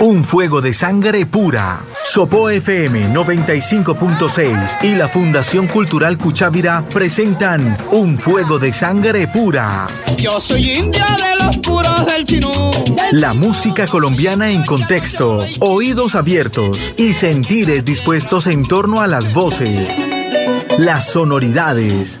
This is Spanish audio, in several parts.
Un fuego de sangre pura. Sopo FM 95.6 y la Fundación Cultural Cuchávira presentan Un fuego de sangre pura. Yo soy india de los puros del chinú. La música colombiana en contexto, oídos abiertos y sentires dispuestos en torno a las voces, las sonoridades,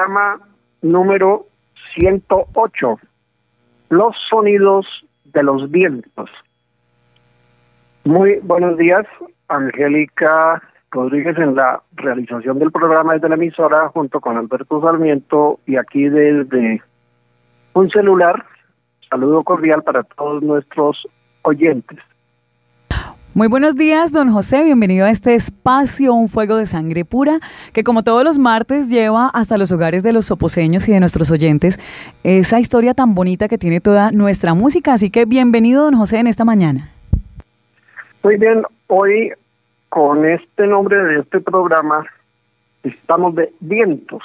Programa número 108. Los sonidos de los vientos. Muy buenos días, Angélica Rodríguez en la realización del programa desde la emisora junto con Alberto Sarmiento y aquí desde un celular. Saludo cordial para todos nuestros oyentes. Muy buenos días, don José. Bienvenido a este espacio, un fuego de sangre pura, que como todos los martes lleva hasta los hogares de los soposeños y de nuestros oyentes esa historia tan bonita que tiene toda nuestra música. Así que bienvenido, don José, en esta mañana. Muy bien, hoy con este nombre de este programa estamos de vientos.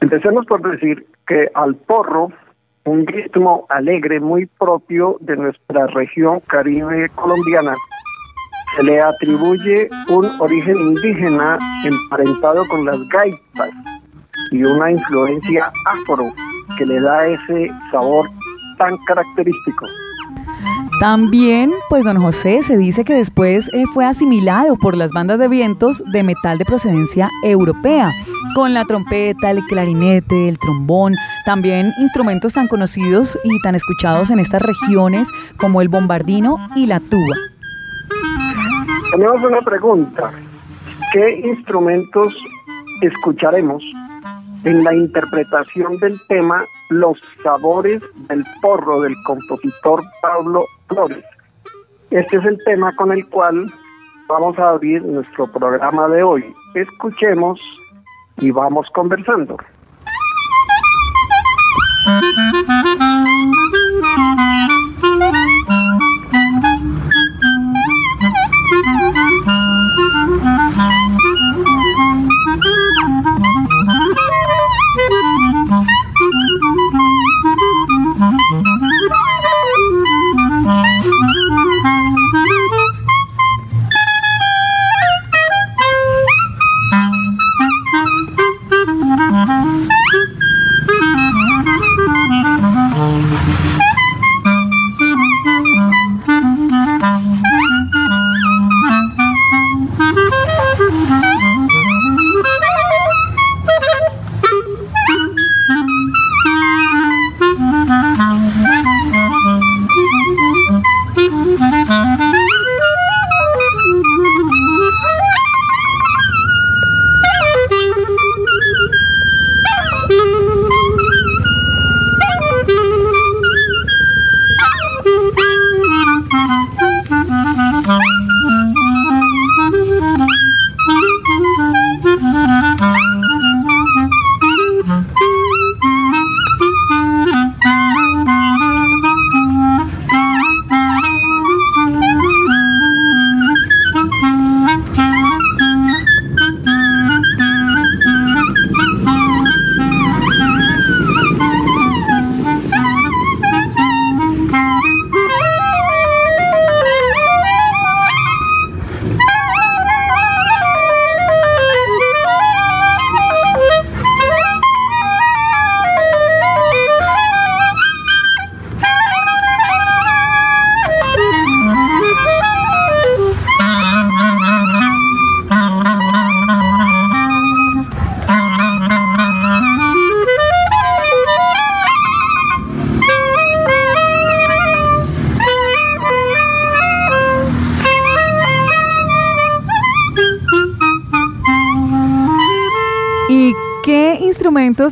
Empecemos por decir que al porro, un ritmo alegre muy propio de nuestra región caribe colombiana, se le atribuye un origen indígena emparentado con las gaitas y una influencia afro que le da ese sabor tan característico. También, pues don José se dice que después eh, fue asimilado por las bandas de vientos de metal de procedencia europea, con la trompeta, el clarinete, el trombón, también instrumentos tan conocidos y tan escuchados en estas regiones como el bombardino y la tuba. Tenemos una pregunta. ¿Qué instrumentos escucharemos en la interpretación del tema los sabores del porro del compositor Pablo Flores. Este es el tema con el cual vamos a abrir nuestro programa de hoy. Escuchemos y vamos conversando.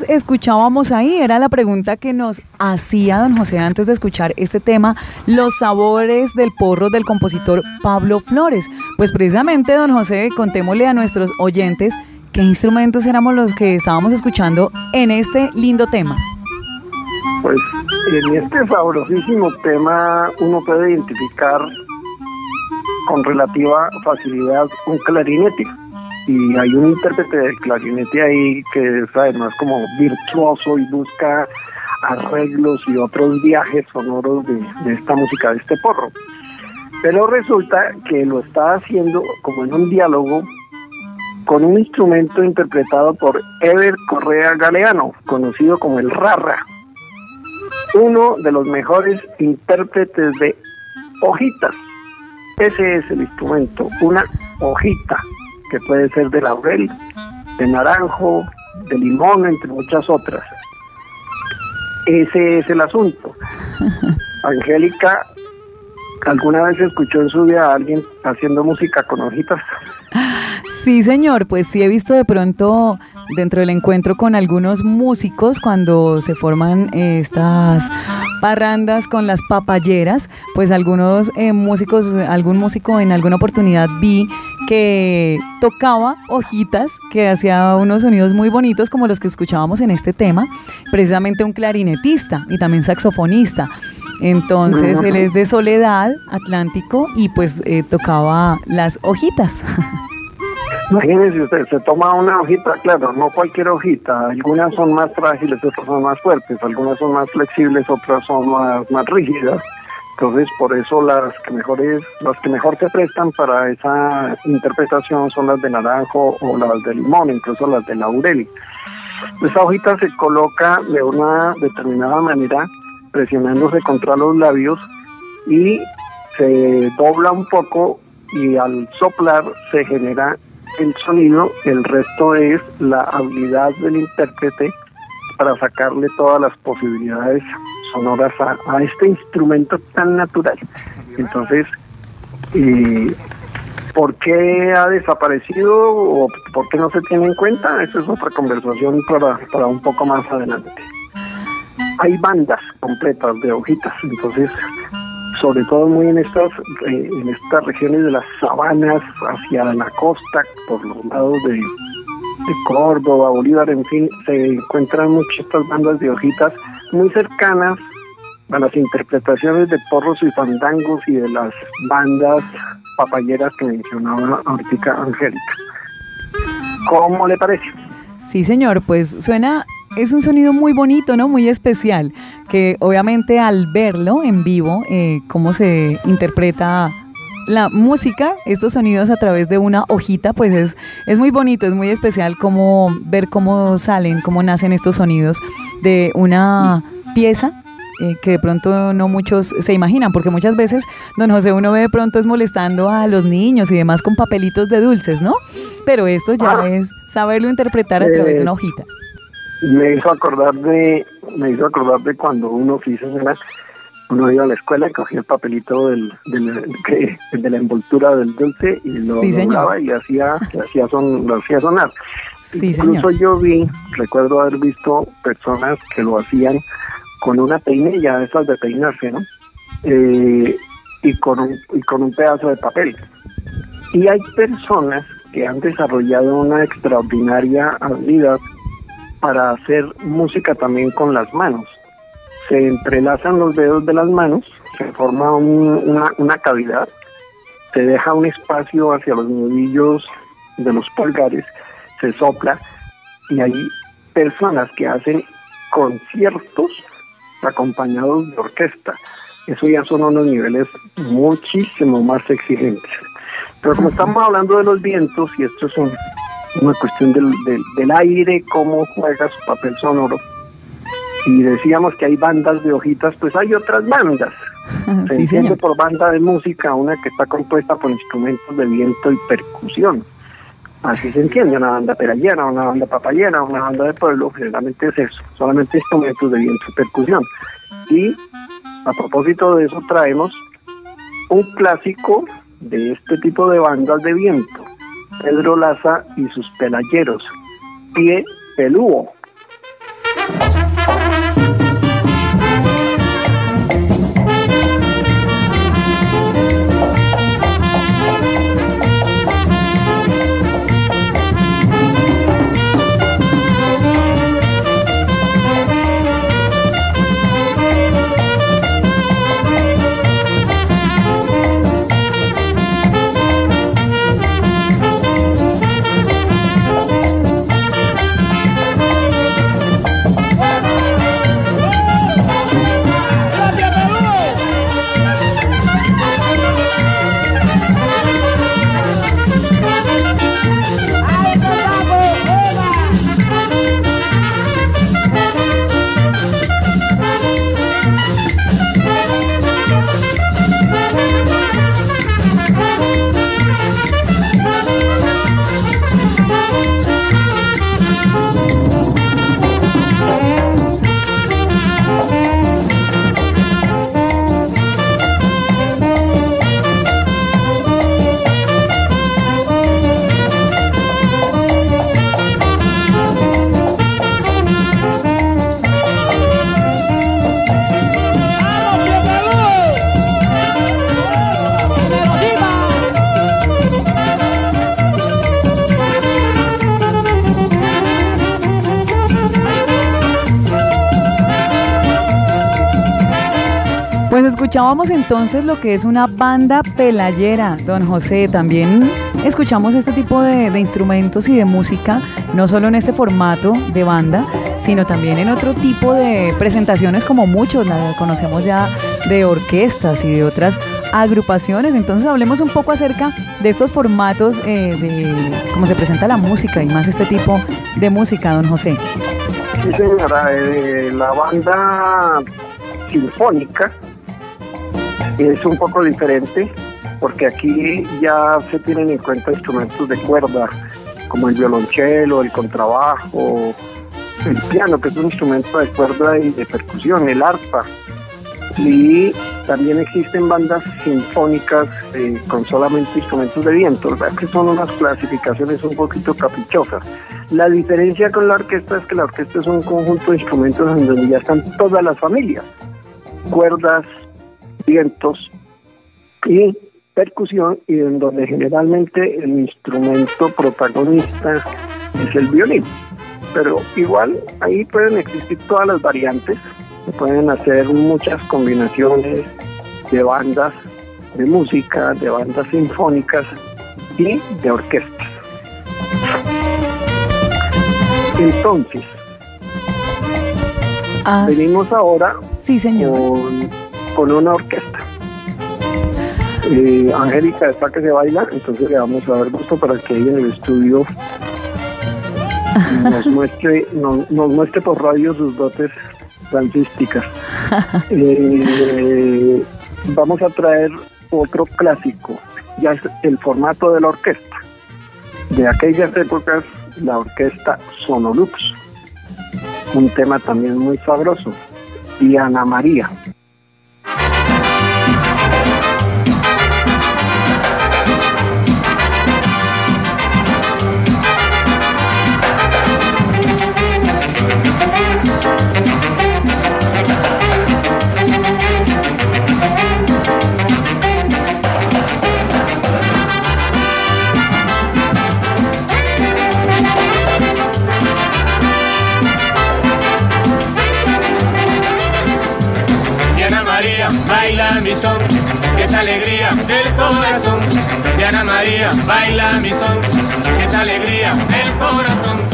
escuchábamos ahí? Era la pregunta que nos hacía don José antes de escuchar este tema, los sabores del porro del compositor Pablo Flores. Pues precisamente, don José, contémosle a nuestros oyentes qué instrumentos éramos los que estábamos escuchando en este lindo tema. Pues en este sabrosísimo tema uno puede identificar con relativa facilidad un clarinete y hay un intérprete del clarinete ahí que es además como virtuoso y busca arreglos y otros viajes sonoros de, de, esta música, de este porro. Pero resulta que lo está haciendo como en un diálogo con un instrumento interpretado por Ever Correa Galeano, conocido como el Rarra, uno de los mejores intérpretes de hojitas. Ese es el instrumento, una hojita que puede ser de laurel, de naranjo, de limón, entre muchas otras. Ese es el asunto. Angélica, ¿alguna vez escuchó en su vida a alguien haciendo música con hojitas? Sí, señor, pues sí he visto de pronto dentro del encuentro con algunos músicos cuando se forman estas parrandas con las papayeras, pues algunos eh, músicos, algún músico en alguna oportunidad vi que tocaba hojitas, que hacía unos sonidos muy bonitos como los que escuchábamos en este tema, precisamente un clarinetista y también saxofonista. Entonces él es de Soledad, Atlántico, y pues eh, tocaba las hojitas. Imagínense usted, se toma una hojita, claro, no cualquier hojita, algunas son más frágiles, otras son más fuertes, algunas son más flexibles, otras son más, más rígidas. Entonces, por eso las que mejores, las que mejor se prestan para esa interpretación son las de naranjo o las de limón, incluso las de laurel. Esa hojita se coloca de una determinada manera, presionándose contra los labios y se dobla un poco y al soplar se genera el sonido, el resto es la habilidad del intérprete para sacarle todas las posibilidades sonoras a, este instrumento tan natural. Entonces, eh, ¿por qué ha desaparecido o por qué no se tiene en cuenta? Eso es otra conversación para, para un poco más adelante. Hay bandas completas de hojitas, entonces sobre todo muy en estas eh, en estas regiones de las sabanas hacia la costa por los lados de, de Córdoba, Bolívar, en fin, se encuentran muchas estas bandas de hojitas muy cercanas a las interpretaciones de porros y fandangos y de las bandas papayeras que mencionaba ahorita Angélica. ¿Cómo le parece? Sí, señor, pues suena, es un sonido muy bonito, ¿no? Muy especial, que obviamente al verlo en vivo, eh, cómo se interpreta la música, estos sonidos a través de una hojita, pues es, es muy bonito, es muy especial como ver cómo salen, cómo nacen estos sonidos de una pieza eh, que de pronto no muchos se imaginan, porque muchas veces, don José, uno ve de pronto es molestando a los niños y demás con papelitos de dulces, ¿no? Pero esto ya Ah. es saberlo interpretar a través de una hojita. Me hizo acordar de, me hizo acordar de cuando uno una, uno iba a la escuela y cogía el papelito del, del- que- de la envoltura del dulce y lo Sí, doblaba y hacía, hacía son, lo hacía sonar. Sí, Incluso señor. yo vi, recuerdo haber visto personas que lo hacían con una peinilla, esas de peinarse, ¿no? Eh, y, con un, y con un pedazo de papel. Y hay personas que han desarrollado una extraordinaria habilidad para hacer música también con las manos. Se entrelazan los dedos de las manos, se forma un- una, una cavidad, se deja un espacio hacia los nudillos de los pulgares, se sopla y hay personas que hacen conciertos acompañados de orquesta. Eso ya son unos niveles muchísimo más exigentes. Pero como estamos hablando de los vientos, y esto es un- una cuestión del, del, del aire, cómo juega su papel sonoro, y decíamos que hay bandas de hojitas, pues hay otras bandas. Se Sí, entiende señor. por banda de música una que está compuesta por instrumentos de viento y percusión. Así se entiende, una banda perallera, una banda papayera, una banda de pueblo, generalmente es eso, solamente instrumentos de viento y percusión. Y a propósito de eso traemos un clásico de este tipo de bandas de viento, Pedro Laza y sus pelayeros, Pie Pelúo. Pues escuchábamos entonces lo que es una banda pelayera, don José. También escuchamos este tipo de, instrumentos y de música, no solo en este formato de banda, sino también en otro tipo de presentaciones como muchos, la conocemos ya de orquestas y de otras agrupaciones. Entonces hablemos un poco acerca de estos formatos, eh, de cómo se presenta la música y más este tipo de música, don José. Sí, señora, eh, la banda sinfónica es un poco diferente porque aquí ya se tienen en cuenta instrumentos de cuerda como el violonchelo, el contrabajo, el piano, que es un instrumento de cuerda y de percusión, el arpa. Y también existen bandas sinfónicas eh, con solamente instrumentos de viento, ¿verdad? que son unas clasificaciones un poquito caprichosas. La diferencia con la orquesta es que la orquesta es un conjunto de instrumentos en donde ya están todas las familias, cuerdas, vientos y percusión, y en donde generalmente el instrumento protagonista es el violín. Pero igual ahí pueden existir todas las variantes, se pueden hacer muchas combinaciones de bandas de música, de bandas sinfónicas y de orquestas. Entonces, Ah, venimos ahora sí, señor. con, con una orquesta. Eh, Angélica está que se baila, entonces le vamos a dar gusto para que ella en el estudio nos muestre, nos, nos muestre por radio sus dotes dancísticas. Eh, vamos a traer otro clásico, ya es el formato de la orquesta. De aquellas épocas, la orquesta Sonolux. Un tema también muy sabroso. Y Ana María. Diana María, baila mi son, que es alegría del corazón.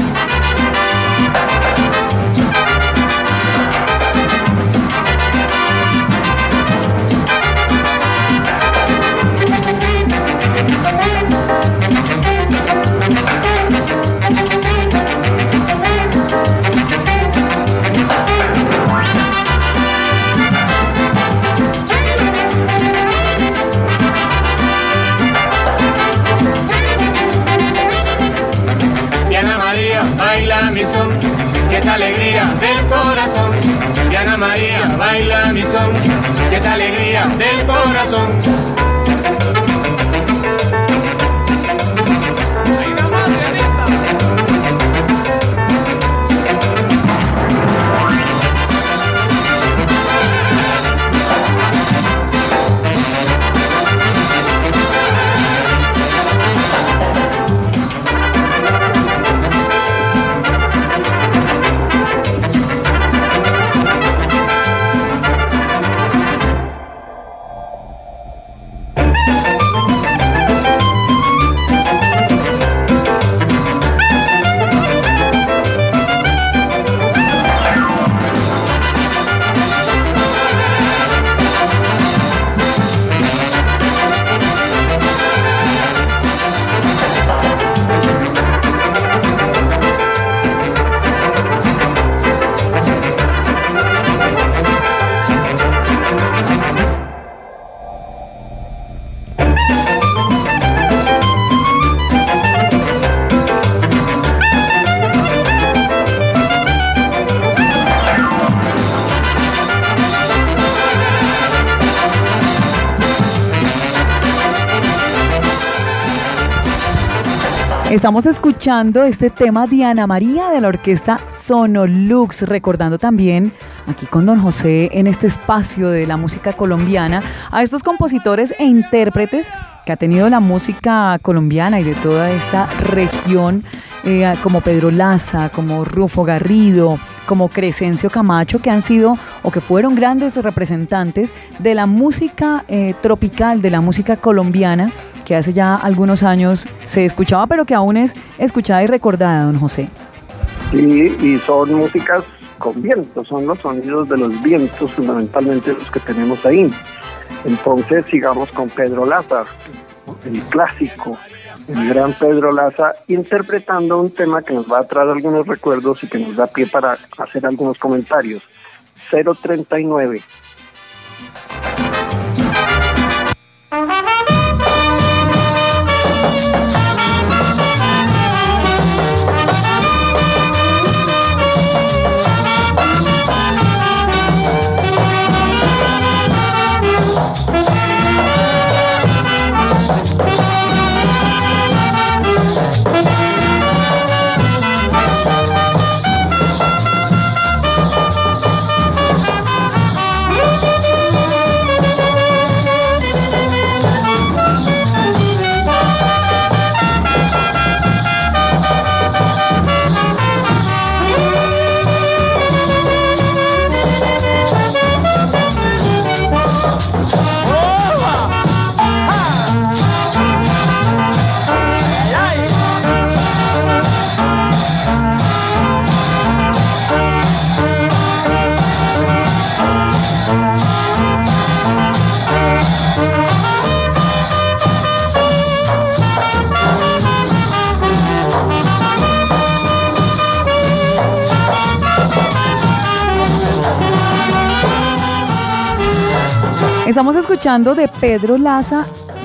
Que es alegría del corazón. Estamos escuchando este tema de Ana María de la orquesta Sonolux, recordando también aquí con don José en este espacio de la música colombiana a estos compositores e intérpretes que ha tenido la música colombiana y de toda esta región, eh, como Pedro Laza, como Rufo Garrido, como Crescencio Camacho, que han sido o que fueron grandes representantes de la música eh, tropical, de la música colombiana que hace ya algunos años se escuchaba, pero que aún es escuchada y recordada, don José. Sí, y son músicas con vientos, son los sonidos de los vientos fundamentalmente los que tenemos ahí. Entonces sigamos con Pedro Laza, el clásico, el gran Pedro Laza, interpretando un tema que nos va a traer algunos recuerdos y que nos da pie para hacer algunos comentarios. 039. Estamos escuchando de Pedro Laza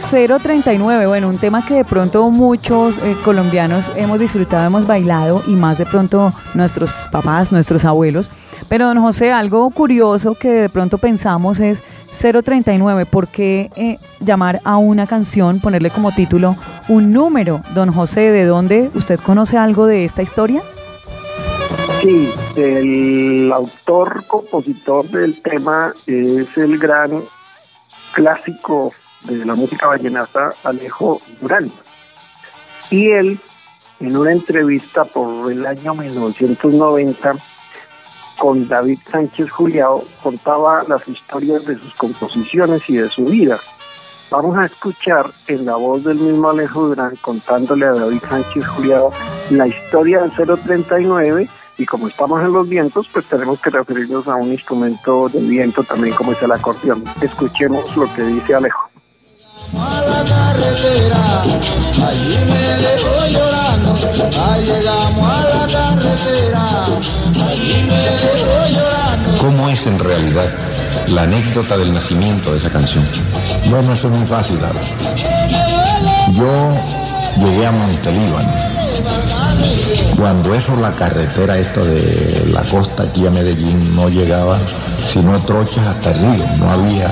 039, bueno, un tema que de pronto muchos eh, colombianos hemos disfrutado, hemos bailado y más de pronto nuestros papás, nuestros abuelos. Pero don José, algo curioso que de pronto pensamos es 039, ¿por qué eh, llamar a una canción, ponerle como título un número? Don José, ¿de dónde usted conoce algo de esta historia? Sí, el autor, compositor del tema es el gran clásico de la música vallenata, Alejo Durán. Y él, en una entrevista por el año 1990, con David Sánchez Juliao, contaba las historias de sus composiciones y de su vida. Vamos a escuchar en la voz del mismo Alejo Durán contándole a David Sánchez Juliao la historia del 039 y como estamos en los vientos, pues tenemos que referirnos a un instrumento de viento también como es el acordeón. Escuchemos lo que dice Alejo. A la carretera, allí me dejó llorando. Ahí llegamos a la carretera, allí me dejó llorando. ¿Cómo es en realidad la anécdota del nacimiento de esa canción? Bueno, eso es muy fácil. Yo llegué a Montelíbano. Cuando eso, la carretera esta de la costa aquí a Medellín no llegaba, sino trochas hasta el río. No había,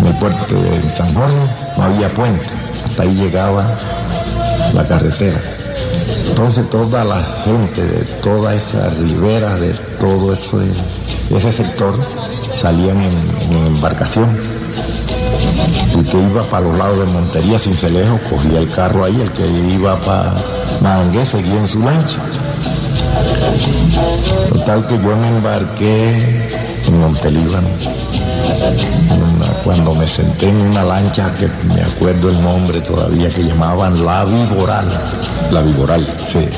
en el puerto de San Jorge, no había puente. Hasta ahí llegaba la carretera. Entonces toda la gente de toda esa ribera, de todo ese sector, salían en, embarcación. El que iba para los lados de Montería, sin Celejo, cogía el carro ahí, el que iba para Mangué seguía en su lancha. Total que yo me embarqué en Montelíbano. Cuando me senté en una lancha que me acuerdo el nombre todavía, que llamaban La Viboral. La Viboral. Sí.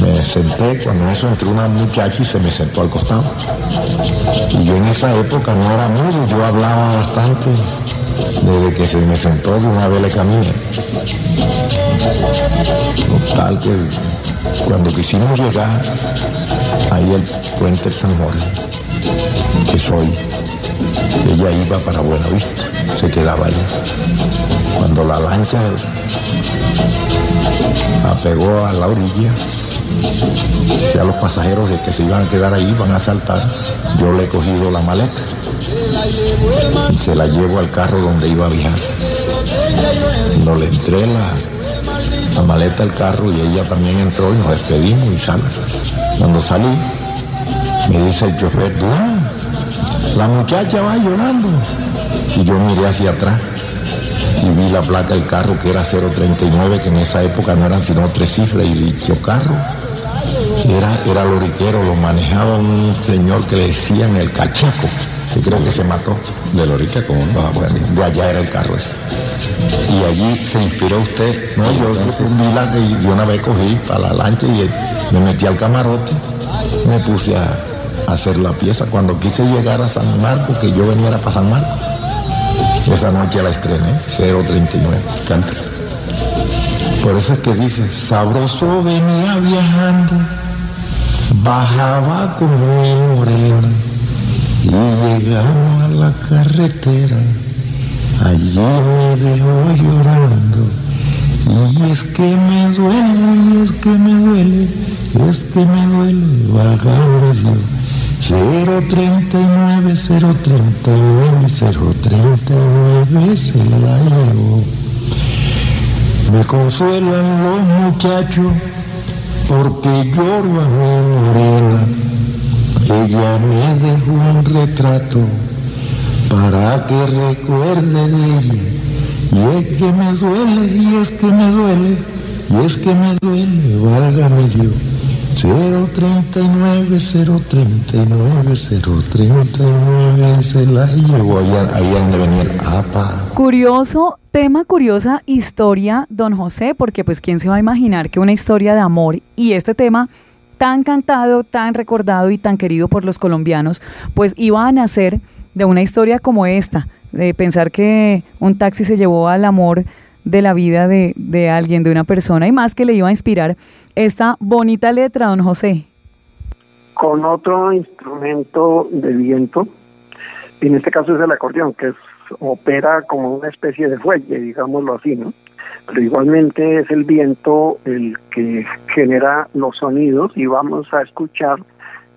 Me senté, cuando eso entró una muchacha y se me sentó al costado. Y yo en esa época no era mudo, yo hablaba bastante. Desde que se me sentó de una vez le caminé. Total que cuando quisimos llegar ahí el puente San Jorge, que soy, ella iba para Buenavista, se quedaba ahí. Cuando la lancha apegó a la orilla, ya los pasajeros de que se iban a quedar ahí van a saltar, yo le he cogido la maleta se la llevo al carro donde iba a viajar. Cuando le entré la, la maleta del carro y ella también entró y nos despedimos y sale. Cuando salí, me dice el chofer, Durán, la muchacha va llorando. Y yo miré hacia atrás y vi la placa del carro que era 039, que en esa época no eran sino tres cifras, y dicho carro era, era loriquero, lo manejaba un señor que le decían el cachaco, que creo que se mató. ¿De Lorica cómo no? Ah, bueno, de allá era el carro ese. Y allí se inspiró usted. No, yo vi la que de una vez cogí para la lancha y me metí al camarote, me puse a, a hacer la pieza. Cuando quise llegar a San Marcos, que yo venía para San Marcos, esa noche la estrené, 039. Canta. Por eso es que dice, sabroso venía viajando, bajaba con mi morena y llegamos a la carretera, allí me dejó llorando. Y es que me duele, y es que me duele, es que me duele, válgame Dios. 039, 039, 039 se la llevó. Me consuelan los muchachos porque lloro a mi. Ella me dejó un retrato para que recuerde de ella. Y es que me duele, y es que me duele, y es que me duele, válgame Dios. 039, 039, 039 se la llevó allá, allá donde venía el APA. Curioso, tema, curiosa historia, don José, porque pues quién se va a imaginar que una historia de amor y este tema tan cantado, tan recordado y tan querido por los colombianos, pues iba a nacer de una historia como esta, de pensar que un taxi se llevó al amor de la vida de, de alguien, de una persona y más que le iba a inspirar esta bonita letra, don José. Con otro instrumento de viento, en este caso es el acordeón, que opera como una especie de fuelle, digámoslo así, ¿no? Pero igualmente es el viento el que genera los sonidos y vamos a escuchar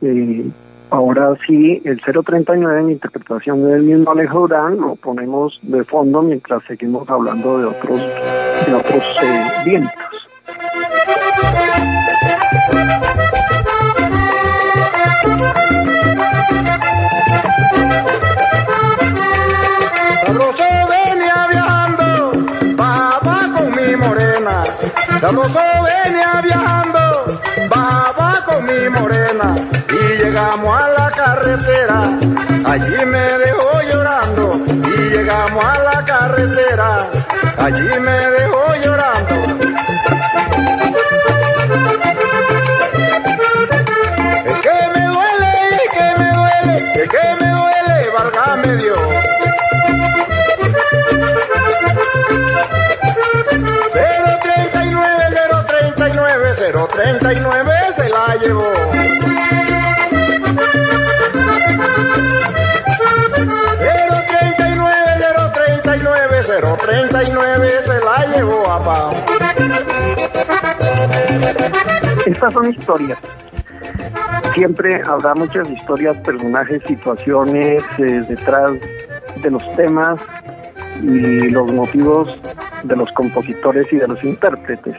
eh, ahora sí el 039 en interpretación del mismo Alejo Durán, lo ponemos de fondo mientras seguimos hablando de otros, de otros eh, vientos. Sabroso venía viajando, baba con mi morena. Y llegamos a la carretera, allí me dejó llorando. Y llegamos a la carretera, allí me dejó llorando. 039, 039 se la llevó. 039, 039, 039 se la llevó papá. Estas son historias. Siempre habrá muchas historias, personajes, situaciones eh, detrás de los temas y los motivos de los compositores y de los intérpretes.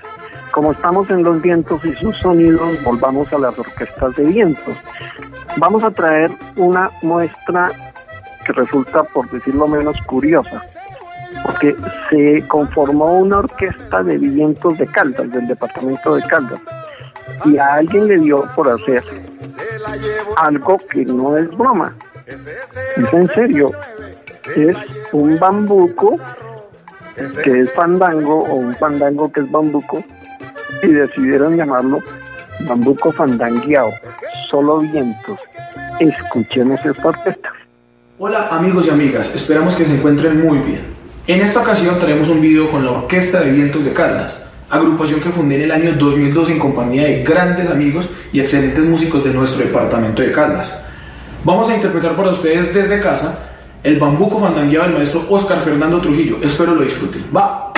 Como estamos en los vientos y sus sonidos, volvamos a las orquestas de vientos. Vamos a traer una muestra que resulta, por decirlo menos, curiosa, porque se conformó una orquesta de vientos de Caldas, del departamento de Caldas, y a alguien le dio por hacer algo que no es broma, es en serio, es un bambuco que es fandango o un fandango que es bambuco y decidieron llamarlo bambuco fandangueado, solo vientos. Escuchemos esta orquesta. Hola amigos y amigas, esperamos que se encuentren muy bien. En esta ocasión traemos un video con la Orquesta de Vientos de Caldas, agrupación que fundé en el año 2002 en compañía de grandes amigos y excelentes músicos de nuestro departamento de Caldas. Vamos a interpretar para ustedes desde casa el bambuco fandangueado del maestro Oscar Fernando Trujillo. Espero lo disfruten. ¡Va!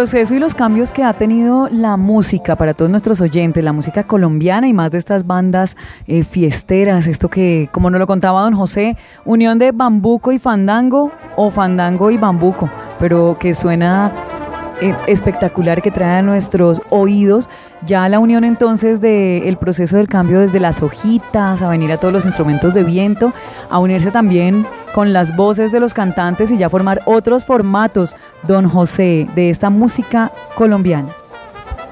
Proceso y los cambios que ha tenido la música para todos nuestros oyentes, la música colombiana y más de estas bandas eh, fiesteras, esto que, como nos lo contaba don José, unión de bambuco y fandango o fandango y bambuco, pero que suena eh, espectacular que trae a nuestros oídos ya la unión entonces del proceso del cambio desde las hojitas a venir a todos los instrumentos de viento, a unirse también con las voces de los cantantes y ya formar otros formatos, don José, de esta música colombiana.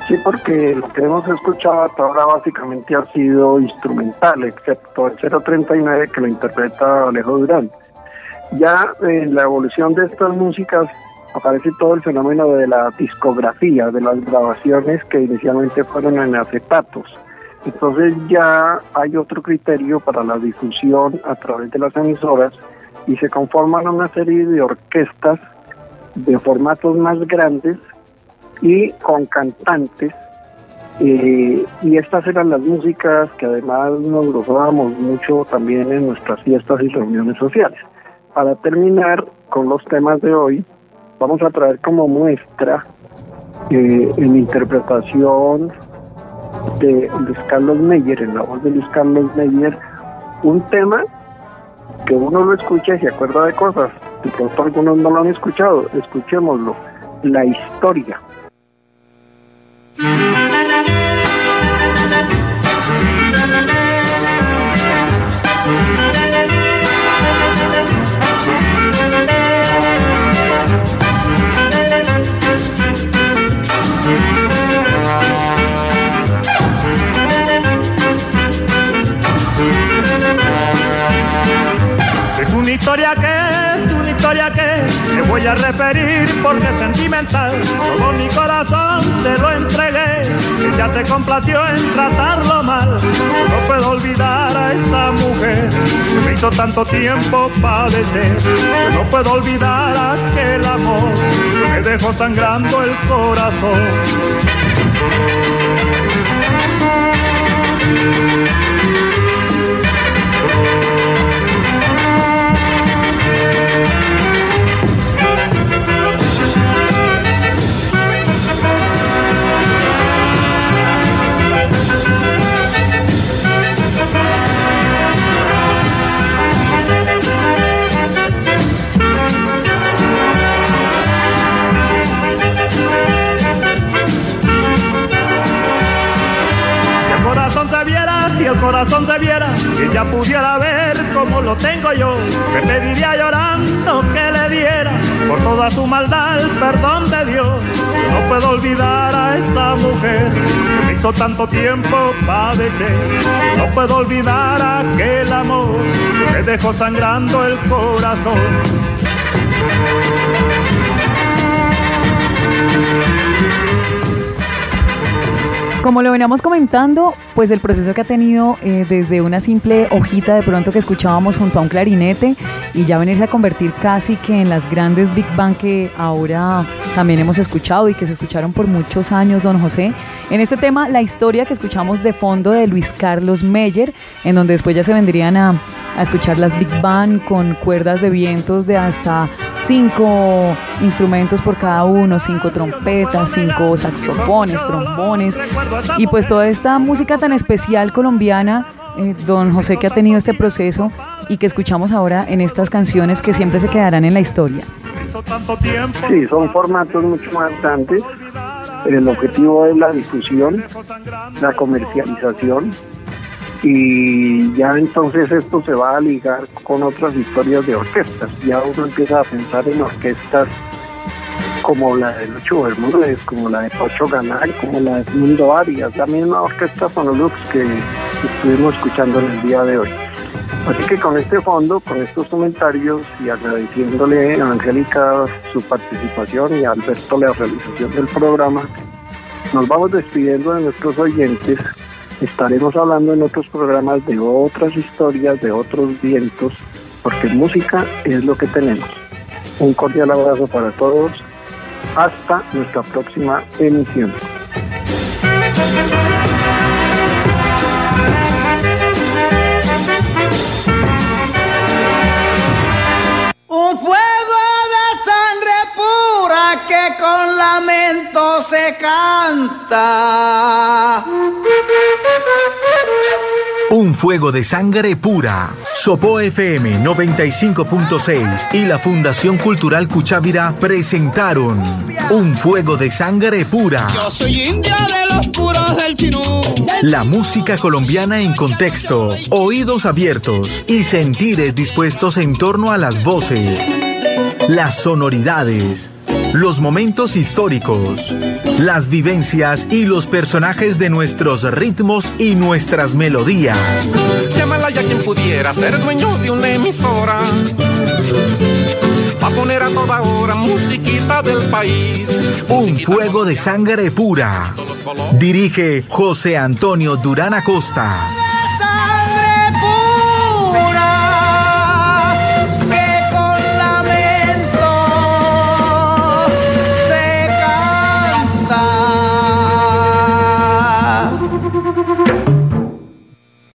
Sí, porque lo que hemos escuchado hasta ahora básicamente ha sido instrumental, excepto el 039 que lo interpreta Alejo Durán. Ya en la evolución de estas músicas aparece todo el fenómeno de la discografía, de las grabaciones que inicialmente fueron en acetatos. Entonces ya hay otro criterio para la difusión a través de las emisoras y se conforman una serie de orquestas de formatos más grandes y con cantantes. Eh, y estas eran las músicas que además nos gozábamos mucho también en nuestras fiestas y reuniones sociales. Para terminar con los temas de hoy, vamos a traer como muestra eh, en interpretación de Luis Carlos Meyer, en la voz de Luis Carlos Meyer, un tema que uno lo escucha y se acuerda de cosas. De pronto algunos no lo han escuchado, escuchémoslo. La historia. historia que es una historia que te voy a referir porque es sentimental. Todo mi corazón te lo entregué ya se complació en tratarlo mal. No puedo olvidar a esa mujer que me hizo tanto tiempo padecer. No puedo olvidar aquel amor que me dejó sangrando el corazón. Corazón se viera y ella pudiera ver como lo tengo yo, me pediría llorando que le diera por toda su maldad el perdón de Dios. No puedo olvidar a esa mujer que me hizo tanto tiempo padecer. No puedo olvidar aquel amor que me dejó sangrando el corazón. Como lo veníamos comentando, pues el proceso que ha tenido eh, desde una simple hojita de pronto que escuchábamos junto a un clarinete y ya venirse a convertir casi que en las grandes Big Bang que ahora también hemos escuchado y que se escucharon por muchos años, don José. En este tema, la historia que escuchamos de fondo de Luis Carlos Meyer, en donde después ya se vendrían a, a escuchar las Big Bang con cuerdas de vientos de hasta cinco instrumentos por cada uno, cinco trompetas, cinco saxofones, trombones y pues toda esta música tan especial colombiana, eh, don José que ha tenido este proceso y que escuchamos ahora en estas canciones que siempre se quedarán en la historia. Sí, son formatos mucho más grandes. El objetivo es la difusión, la comercialización y ya entonces esto se va a ligar con otras historias de orquestas. Ya uno empieza a pensar en orquestas como la de Lucho Bermúdez, como la de Pocho Ganal, como la de Mundo Arias, la misma orquesta Fonolux que estuvimos escuchando en el día de hoy. Así que con este fondo, con estos comentarios y agradeciéndole a Angélica su participación y a Alberto la realización del programa, nos vamos despidiendo de nuestros oyentes estaremos hablando en otros programas de otras historias, de otros vientos, porque música es lo que tenemos. Un cordial abrazo para todos. Hasta nuestra próxima emisión. Un fuego de sangre pura que con la mente canta. Fuego de sangre pura. Sopo FM 95.6 y la Fundación Cultural Cuchávira presentaron Un fuego de sangre pura. Yo soy india de los puros del chinú. La música colombiana en contexto, oídos abiertos y sentires dispuestos en torno a las voces, las sonoridades, los momentos históricos, las vivencias y los personajes de nuestros ritmos y nuestras melodías. Llámala ya quien pudiera ser dueño de una emisora. Va a poner a toda hora musiquita del país. Un fuego de sangre pura. Dirige José Antonio Durán Acosta.